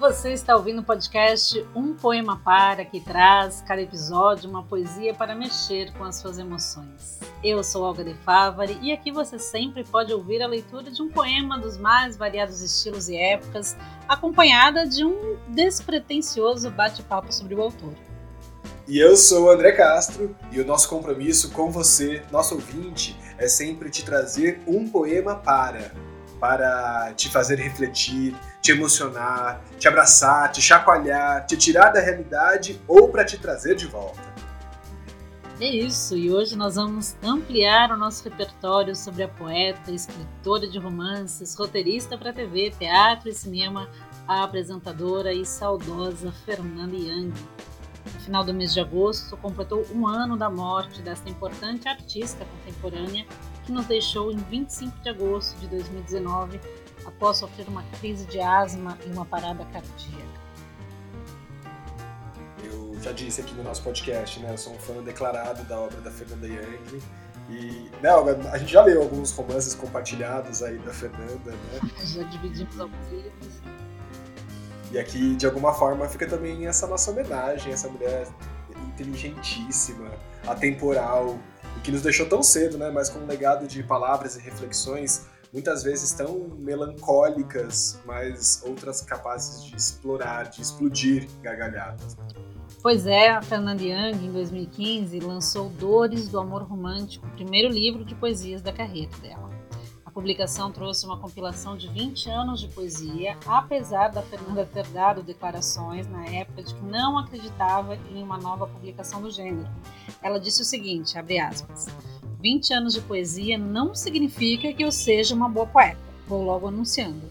Você está ouvindo o podcast Um Poema Para, que traz cada episódio uma poesia para mexer com as suas emoções. Eu sou Olga de Favari e aqui você sempre pode ouvir a leitura de um poema dos mais variados estilos e épocas, acompanhada de um despretensioso bate-papo sobre o autor. E eu sou o André Castro e o nosso compromisso com você, nosso ouvinte, é sempre te trazer um poema para para te fazer refletir, te emocionar, te abraçar, te chacoalhar, te tirar da realidade ou para te trazer de volta. É isso, e hoje nós vamos ampliar o nosso repertório sobre a poeta, escritora de romances, roteirista para TV, teatro e cinema, a apresentadora e saudosa Fernanda Young. No final do mês de agosto, completou um ano da morte desta importante artista contemporânea que nos deixou em 25 de agosto de 2019 após sofrer uma crise de asma e uma parada cardíaca. Eu já disse aqui no nosso podcast, né? Eu sou um fã declarado da obra da Fernanda Young. E, né, a gente já leu alguns romances compartilhados aí da Fernanda, né? já dividimos alguns livros. E aqui, de alguma forma, fica também essa nossa homenagem, essa mulher inteligentíssima, atemporal, e que nos deixou tão cedo, né? Mas com um legado de palavras e reflexões muitas vezes tão melancólicas, mas outras capazes de explorar, de explodir gargalhadas. Pois é, a Fernanda Young, em 2015, lançou Dores do Amor Romântico, o primeiro livro de poesias da carreira dela. A publicação trouxe uma compilação de 20 anos de poesia, apesar da Fernanda ter dado declarações na época de que não acreditava em uma nova publicação do gênero. Ela disse o seguinte, abre aspas, 20 anos de poesia não significa que eu seja uma boa poeta. Vou logo anunciando.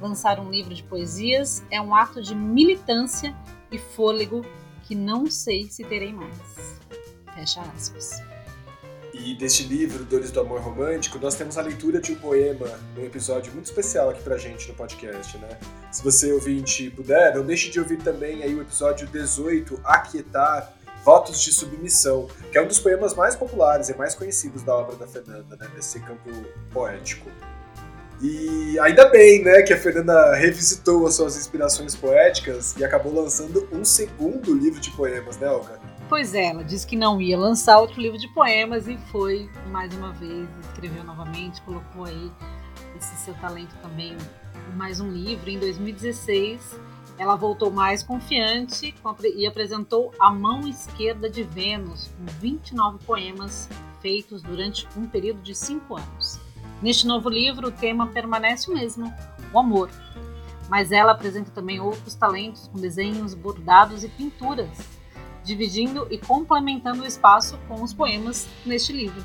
Lançar um livro de poesias é um ato de militância e fôlego que não sei se terei mais. Fecha aspas. E deste livro, Dores do Amor Romântico, nós temos a leitura de um poema num episódio muito especial aqui pra gente no podcast, né? Se você ouvinte puder, não deixe de ouvir também aí o episódio 18, Aquietar, Votos de Submissão, que é um dos poemas mais populares e mais conhecidos da obra da Fernanda, né, nesse campo poético. E ainda bem, né, que a Fernanda revisitou as suas inspirações poéticas e acabou lançando um segundo livro de poemas, né, Olga? Pois é, ela disse que não ia lançar outro livro de poemas e foi mais uma vez, escreveu novamente, colocou aí esse seu talento também mais um livro em 2016 ela voltou mais confiante e apresentou A Mão Esquerda de Vênus, com 29 poemas feitos durante um período de cinco anos. Neste novo livro, o tema permanece o mesmo, o amor. Mas ela apresenta também outros talentos com desenhos, bordados e pinturas, dividindo e complementando o espaço com os poemas neste livro.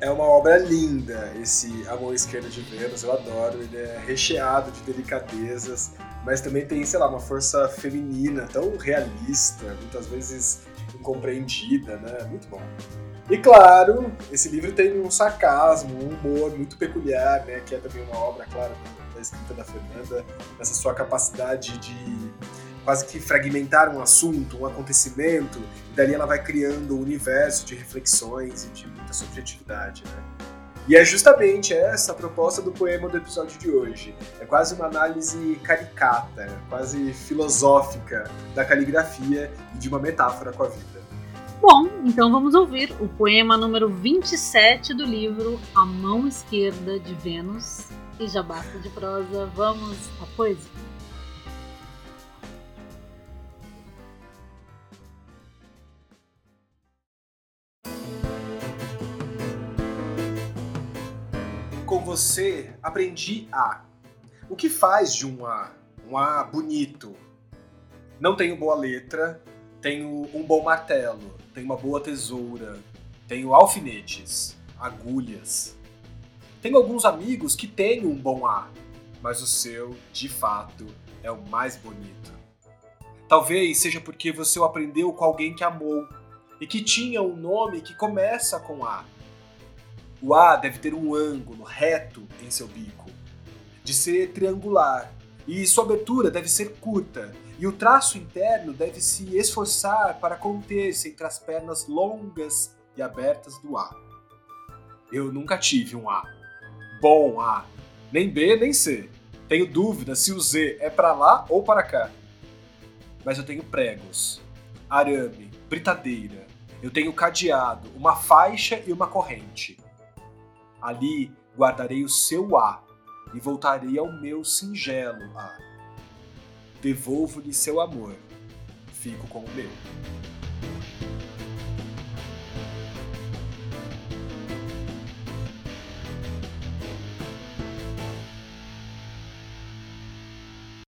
É uma obra linda, esse A Mão Esquerda de Vênus, eu adoro. Ele é recheado de delicadezas, mas também tem, sei lá, uma força feminina tão realista, muitas vezes incompreendida, né? Muito bom. E claro, esse livro tem um sarcasmo, um humor muito peculiar, né? Que é também uma obra, claro, da escrita da Fernanda, essa sua capacidade de quase que fragmentar um assunto, um acontecimento, e dali ela vai criando um universo de reflexões e de muita subjetividade, né? E é justamente essa a proposta do poema do episódio de hoje. É quase uma análise caricata, quase filosófica da caligrafia e de uma metáfora com a vida. Bom, então vamos ouvir o poema número 27 do livro A Mão Esquerda de Vênus. E já basta de prosa, vamos à poesia. Você, aprendi a. O que faz de um A? Um A bonito. Não tenho boa letra, tenho um bom martelo, tenho uma boa tesoura, tenho alfinetes, agulhas. Tenho alguns amigos que têm um bom A, mas o seu, de fato, é o mais bonito. Talvez seja porque você o aprendeu com alguém que amou e que tinha um nome que começa com A o A deve ter um ângulo reto em seu bico, de ser triangular, e sua abertura deve ser curta, e o traço interno deve se esforçar para conter-se entre as pernas longas e abertas do A. Eu nunca tive um A. Bom A. Nem B, nem C. Tenho dúvida se o Z é para lá ou para cá. mas eu tenho pregos, arame, britadeira, eu tenho cadeado, uma faixa e uma corrente. Ali guardarei o seu A e voltarei ao meu singelo A. Devolvo-lhe seu amor, fico com o meu.